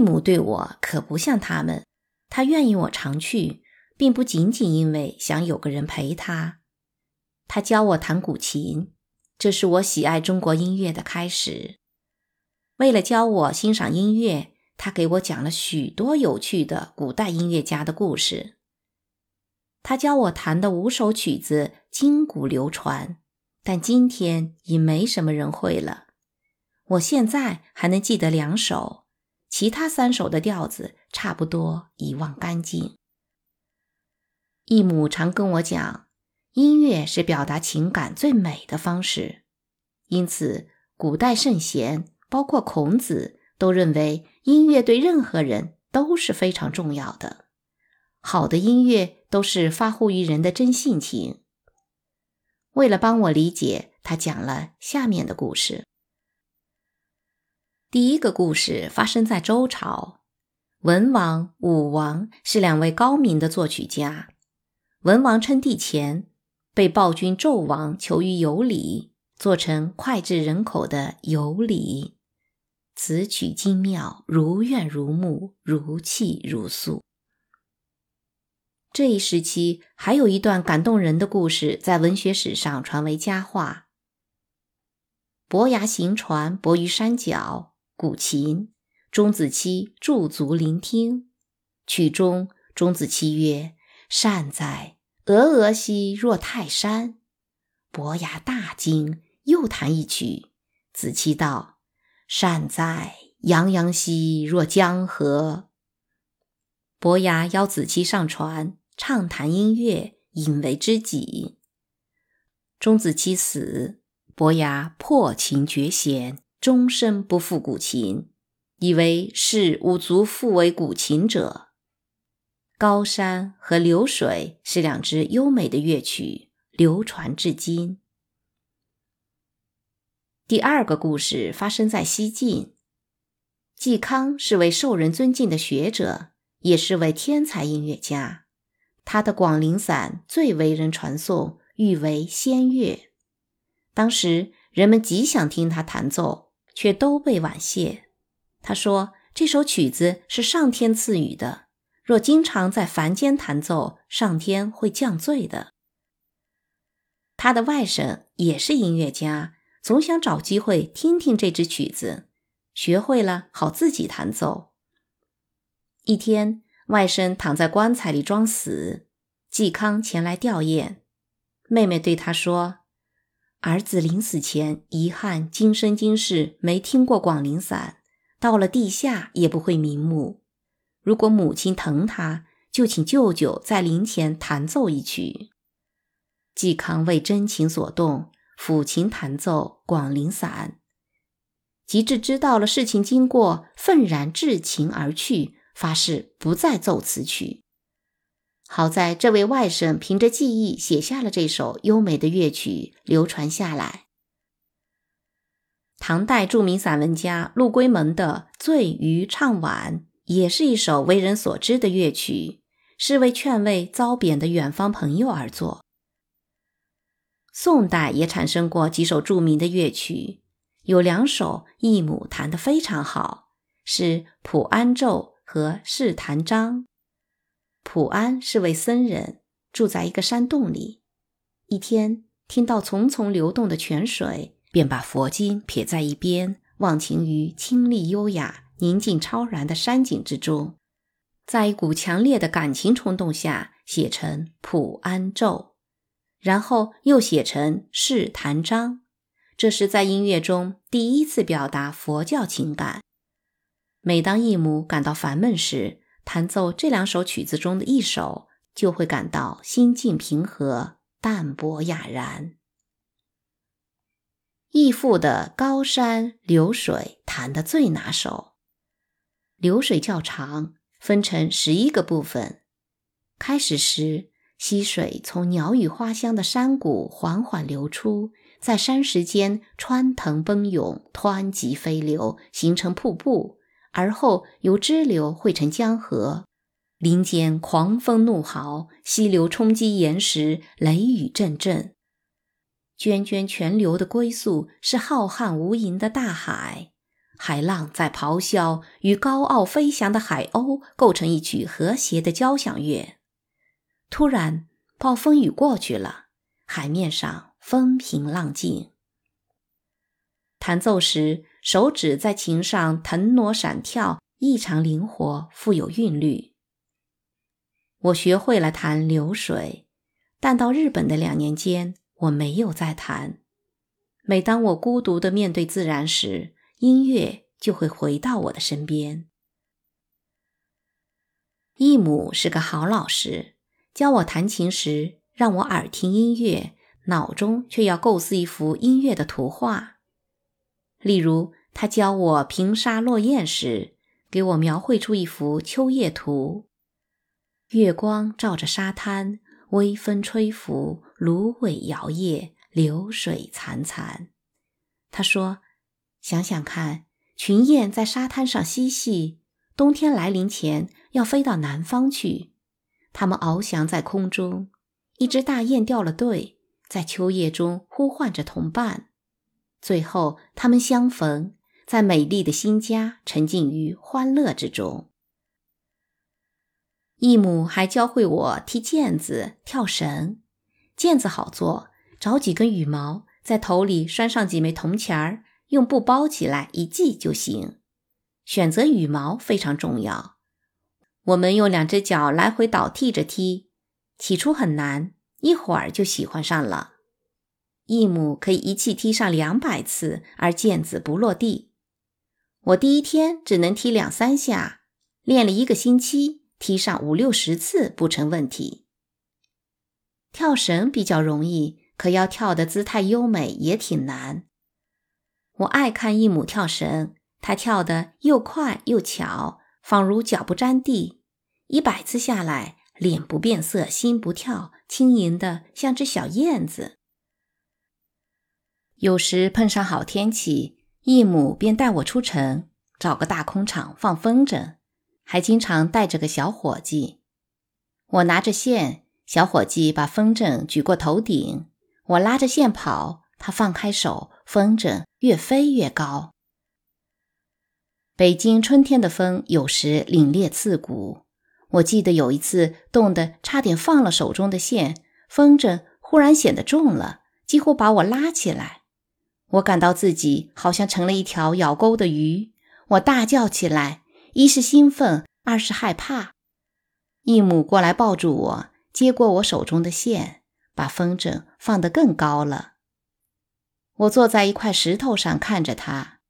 母对我可不像他们，他愿意我常去，并不仅仅因为想有个人陪他。他教我弹古琴，这是我喜爱中国音乐的开始。为了教我欣赏音乐，他给我讲了许多有趣的古代音乐家的故事。他教我弹的五首曲子今古流传，但今天已没什么人会了。我现在还能记得两首，其他三首的调子差不多遗忘干净。义母常跟我讲，音乐是表达情感最美的方式，因此古代圣贤，包括孔子，都认为音乐对任何人都是非常重要的。好的音乐都是发乎于人的真性情。为了帮我理解，他讲了下面的故事。第一个故事发生在周朝，文王、武王是两位高明的作曲家。文王称帝前，被暴君纣王求于有礼，做成脍炙人口的有礼。此曲精妙，如怨如慕，如泣如诉。这一时期还有一段感动人的故事，在文学史上传为佳话。伯牙行船，泊于山脚，古琴。钟子期驻足聆听，曲中钟子期曰：“善哉，峨峨兮若泰山。”伯牙大惊，又弹一曲。子期道：“善哉，洋洋兮若江河。”伯牙邀子期上船。畅谈音乐，引为知己。钟子期死，伯牙破琴绝弦，终身不复古琴，以为是五足复为古琴者。高山和流水是两支优美的乐曲，流传至今。第二个故事发生在西晋，嵇康是位受人尊敬的学者，也是位天才音乐家。他的《广陵散》最为人传颂，誉为仙乐。当时人们极想听他弹奏，却都被婉谢。他说：“这首曲子是上天赐予的，若经常在凡间弹奏，上天会降罪的。”他的外甥也是音乐家，总想找机会听听这支曲子，学会了好自己弹奏。一天。外甥躺在棺材里装死，嵇康前来吊唁。妹妹对他说：“儿子临死前遗憾今生今世没听过《广陵散》，到了地下也不会瞑目。如果母亲疼他，就请舅舅在灵前弹奏一曲。”嵇康为真情所动，抚琴弹奏《广陵散》。及至知道了事情经过，愤然置琴而去。发誓不再奏此曲。好在这位外甥凭着记忆写下了这首优美的乐曲，流传下来。唐代著名散文家陆龟蒙的《醉渔唱晚》也是一首为人所知的乐曲，是为劝慰遭贬的远方朋友而作。宋代也产生过几首著名的乐曲，有两首义母弹得非常好，是《普安咒》。和释坛章，普安是位僧人，住在一个山洞里。一天，听到淙淙流动的泉水，便把佛经撇在一边，忘情于清丽优雅、宁静超然的山景之中，在一股强烈的感情冲动下，写成《普安咒》，然后又写成释坛章。这是在音乐中第一次表达佛教情感。每当义母感到烦闷时，弹奏这两首曲子中的一首，就会感到心境平和、淡泊雅然。义父的高山流水弹得最拿手，流水较长，分成十一个部分。开始时，溪水从鸟语花香的山谷缓缓流出，在山石间穿腾奔涌，湍急飞流，形成瀑布。而后由支流汇成江河，林间狂风怒号，溪流冲击岩石，雷雨阵阵。涓涓泉流的归宿是浩瀚无垠的大海，海浪在咆哮，与高傲飞翔的海鸥构成一曲和谐的交响乐。突然，暴风雨过去了，海面上风平浪静。弹奏时，手指在琴上腾挪闪跳，异常灵活，富有韵律。我学会了弹流水，但到日本的两年间，我没有再弹。每当我孤独地面对自然时，音乐就会回到我的身边。义母是个好老师，教我弹琴时，让我耳听音乐，脑中却要构思一幅音乐的图画。例如，他教我平沙落雁时，给我描绘出一幅秋叶图：月光照着沙滩，微风吹拂，芦苇摇曳，流水潺潺。他说。想想看，群雁在沙滩上嬉戏，冬天来临前要飞到南方去。它们翱翔在空中，一只大雁掉了队，在秋叶中呼唤着同伴。最后，他们相逢，在美丽的新家沉浸于欢乐之中。义母还教会我踢毽子、跳绳。毽子好做，找几根羽毛，在头里拴上几枚铜钱儿。用布包起来一系就行。选择羽毛非常重要。我们用两只脚来回倒替着踢，起初很难，一会儿就喜欢上了。义母可以一气踢上两百次，而毽子不落地。我第一天只能踢两三下，练了一个星期，踢上五六十次不成问题。跳绳比较容易，可要跳的姿态优美也挺难。我爱看义母跳绳，她跳得又快又巧，仿如脚不沾地。一百次下来，脸不变色，心不跳，轻盈的像只小燕子。有时碰上好天气，义母便带我出城，找个大空场放风筝，还经常带着个小伙计。我拿着线，小伙计把风筝举过头顶，我拉着线跑，他放开手，风筝。越飞越高。北京春天的风有时凛冽刺骨。我记得有一次冻得差点放了手中的线，风筝忽然显得重了，几乎把我拉起来。我感到自己好像成了一条咬钩的鱼。我大叫起来，一是兴奋，二是害怕。义母过来抱住我，接过我手中的线，把风筝放得更高了。我坐在一块石头上看着它。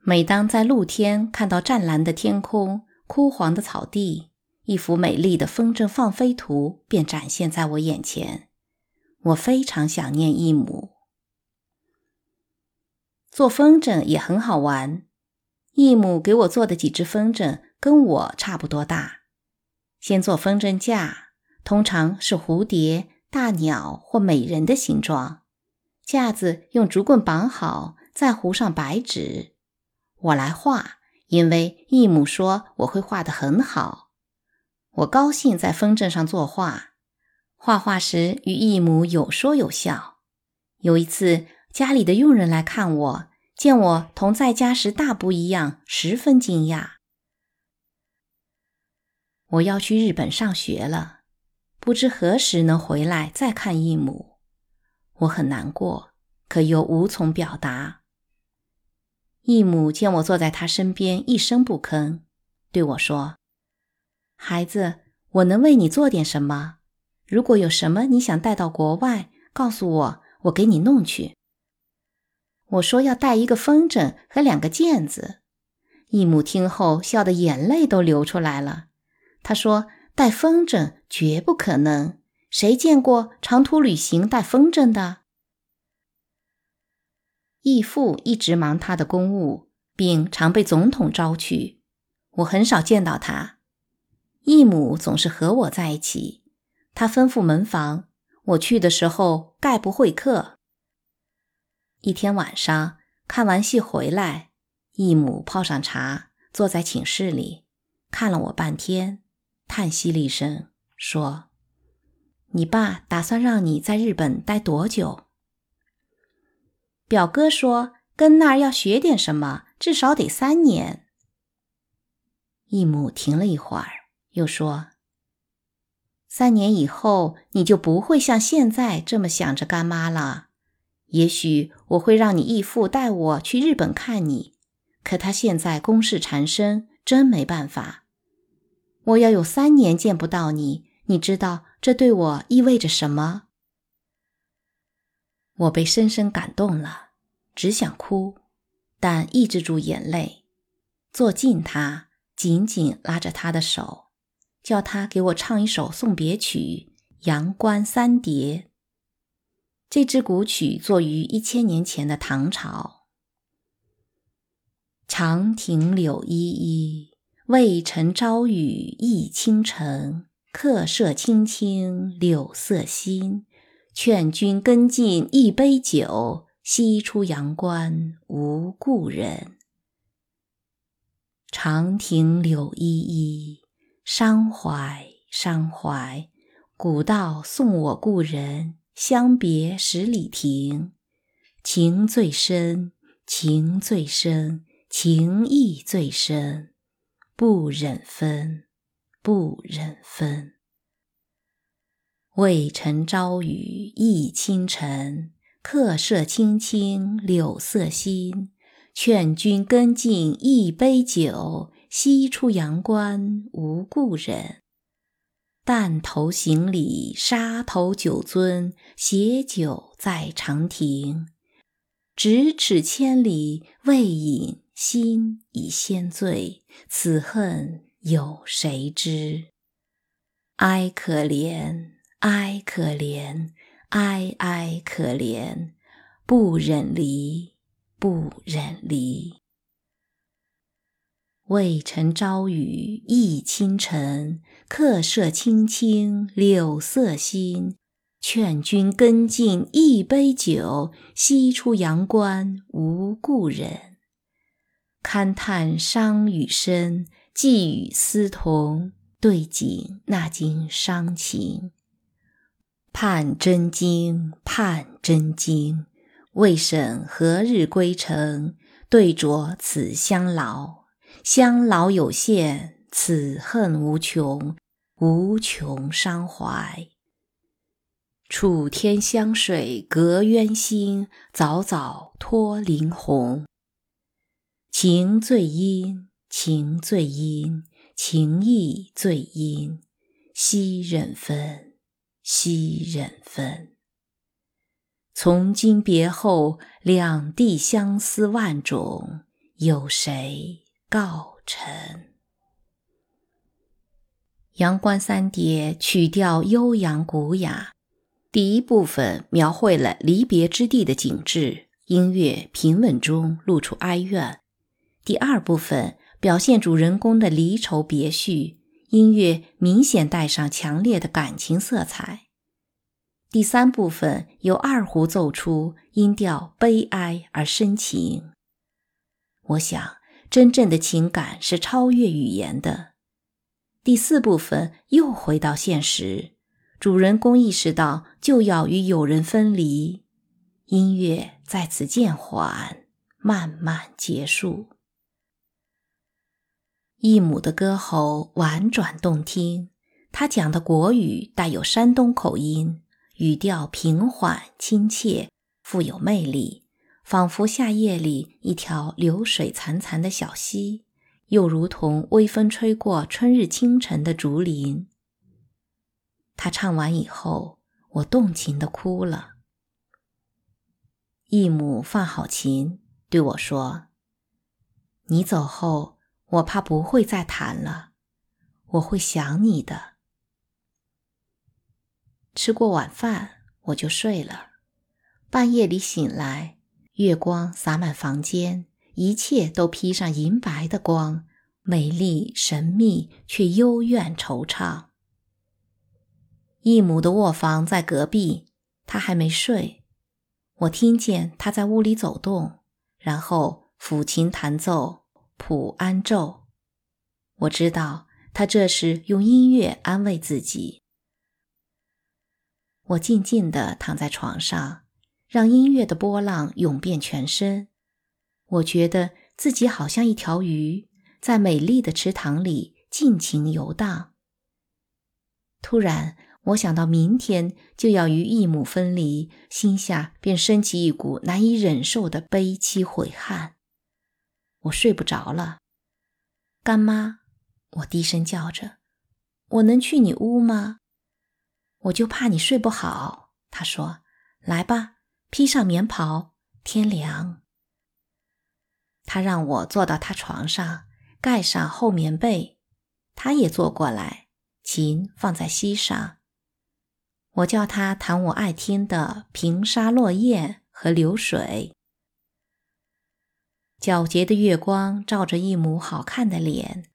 每当在露天看到湛蓝的天空、枯黄的草地，一幅美丽的风筝放飞图便展现在我眼前。我非常想念义母。做风筝也很好玩。义母给我做的几只风筝跟我差不多大。先做风筝架，通常是蝴蝶、大鸟或美人的形状。架子用竹棍绑好，再糊上白纸。我来画，因为义母说我会画得很好。我高兴在风筝上作画，画画时与义母有说有笑。有一次，家里的佣人来看我，见我同在家时大不一样，十分惊讶。我要去日本上学了，不知何时能回来再看义母。我很难过，可又无从表达。义母见我坐在他身边，一声不吭，对我说：“孩子，我能为你做点什么？如果有什么你想带到国外，告诉我，我给你弄去。”我说要带一个风筝和两个毽子。义母听后笑得眼泪都流出来了。他说：“带风筝绝不可能。”谁见过长途旅行带风筝的？义父一直忙他的公务，并常被总统招去，我很少见到他。义母总是和我在一起，他吩咐门房，我去的时候概不会客。一天晚上看完戏回来，义母泡上茶，坐在寝室里，看了我半天，叹息了一声，说。你爸打算让你在日本待多久？表哥说跟那儿要学点什么，至少得三年。义母停了一会儿，又说：“三年以后，你就不会像现在这么想着干妈了。也许我会让你义父带我去日本看你，可他现在公事缠身，真没办法。我要有三年见不到你，你知道这对我意味着什么？”我被深深感动了，只想哭，但抑制住眼泪，坐近他。紧紧拉着他的手，叫他给我唱一首送别曲《阳关三叠》。这支古曲作于一千年前的唐朝。长亭柳依依，渭城朝雨浥轻尘。客舍青青柳色新，劝君更尽一杯酒，西出阳关无故人。长亭柳依依，伤怀伤怀。古道送我故人，相别十里亭。情最深，情最深，情意最深，不忍分，不忍分。渭城朝雨浥轻尘，客舍青青柳色新。劝君更尽一杯酒，西出阳关无故人。但头行礼沙头酒樽，携酒在长亭。咫尺千里未饮，心已先醉。此恨有谁知？哀可怜，哀可怜，哀哀可怜，不忍离。不忍离。渭城朝雨浥轻尘，客舍青青柳色新。劝君更尽一杯酒，西出阳关无故人。堪叹伤与深，寄与思同，对景那经伤情。盼真经，盼真经。未审何日归程？对酌此相劳，相老有限，此恨无穷，无穷伤怀。楚天湘水隔渊心，早早托林鸿。情最阴，情最阴，情意最阴，惜忍分，惜忍分。从今别后，两地相思万种，有谁告成？阳关三叠曲调悠扬古雅，第一部分描绘了离别之地的景致，音乐平稳中露出哀怨；第二部分表现主人公的离愁别绪，音乐明显带上强烈的感情色彩。第三部分由二胡奏出，音调悲哀而深情。我想，真正的情感是超越语言的。第四部分又回到现实，主人公意识到就要与友人分离，音乐在此渐缓，慢慢结束。义母的歌喉婉转动听，他讲的国语带有山东口音。语调平缓亲切，富有魅力，仿佛夏夜里一条流水潺潺的小溪，又如同微风吹过春日清晨的竹林。他唱完以后，我动情的哭了。义母放好琴，对我说：“你走后，我怕不会再弹了，我会想你的。”吃过晚饭，我就睡了。半夜里醒来，月光洒满房间，一切都披上银白的光，美丽神秘却幽怨惆怅。义母的卧房在隔壁，她还没睡。我听见她在屋里走动，然后抚琴弹奏《普安咒》。我知道她这是用音乐安慰自己。我静静地躺在床上，让音乐的波浪涌遍全身，我觉得自己好像一条鱼，在美丽的池塘里尽情游荡。突然，我想到明天就要与义母分离，心下便升起一股难以忍受的悲戚悔恨。我睡不着了，干妈，我低声叫着：“我能去你屋吗？”我就怕你睡不好。她说：“来吧，披上棉袍，天凉。”他让我坐到他床上，盖上厚棉被，他也坐过来，琴放在膝上。我叫他弹我爱听的《平沙落雁》和《流水》。皎洁的月光照着一抹好看的脸，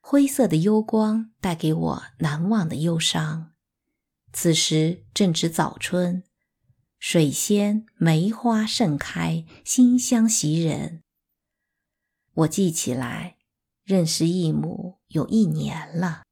灰色的幽光带给我难忘的忧伤。此时正值早春，水仙、梅花盛开，馨香袭人。我记起来，认识义母有一年了。